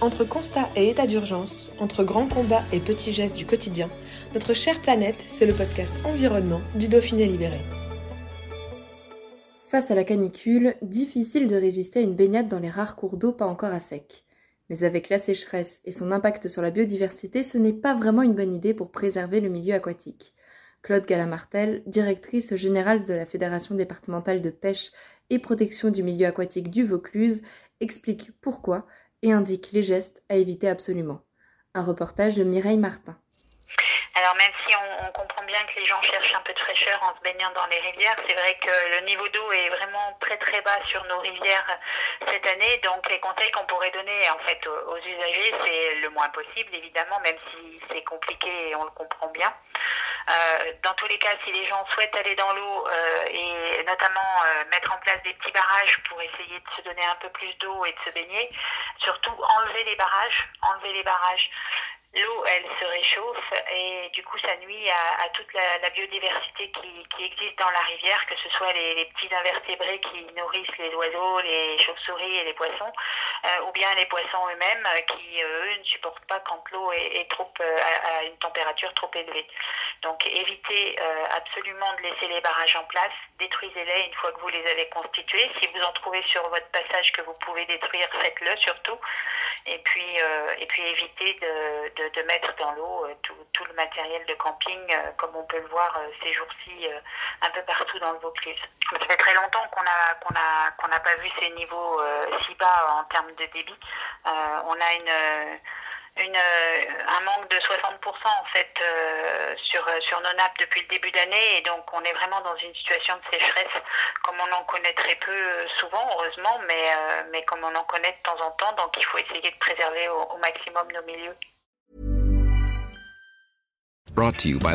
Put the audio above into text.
Entre constat et état d'urgence, entre grands combats et petits gestes du quotidien, notre chère planète, c'est le podcast Environnement du Dauphiné Libéré. Face à la canicule, difficile de résister à une baignade dans les rares cours d'eau pas encore à sec. Mais avec la sécheresse et son impact sur la biodiversité, ce n'est pas vraiment une bonne idée pour préserver le milieu aquatique. Claude Galamartel, directrice générale de la Fédération départementale de pêche et protection du milieu aquatique du Vaucluse, explique pourquoi et indique les gestes à éviter absolument. Un reportage de Mireille Martin. Alors même si on, comprend bien que les gens cherchent un peu de fraîcheur en se baignant dans les rivières, c'est vrai que le niveau d'eau est vraiment très très bas sur nos rivières cette année. Donc les conseils qu'on pourrait donner en fait aux usagers, c'est le moins possible évidemment, même si c'est compliqué et on le comprend bien. Euh, dans tous les cas, si les gens souhaitent aller dans l'eau euh, et notamment euh, mettre en place des petits barrages pour essayer de se donner un peu plus d'eau et de se baigner, surtout enlever les barrages, enlever les barrages. L'eau, elle se réchauffe et du coup, ça nuit à, toute la, biodiversité qui, existe dans la rivière, que ce soit les, petits invertébrés qui nourrissent les oiseaux, les chauves-souris et les poissons, ou bien les poissons eux-mêmes qui, eux, ne supportent pas quand l'eau est, trop à, une température trop élevée. Donc, évitez euh, absolument de laisser les barrages en place, détruisez-les une fois que vous les avez constitués. Si vous en trouvez sur votre passage que vous pouvez détruire, faites-le surtout. Et puis, euh, et puis évitez de, de, de mettre dans l'eau euh, tout, tout, le matériel de camping, euh, comme on peut le voir ces jours-ci un peu partout dans le Vaucluse. Ça fait très longtemps qu'on a qu'on a qu'on n'a pas vu ces niveaux si bas en termes de débit. on a une une, un manque de 60% en fait euh, sur, sur nos nappes depuis le début d'année et donc on est vraiment dans une situation de sécheresse comme on en connaît très peu souvent heureusement mais, euh, mais comme on en connaît de temps en temps donc il faut essayer de préserver au, au maximum nos milieux. Brought to you by.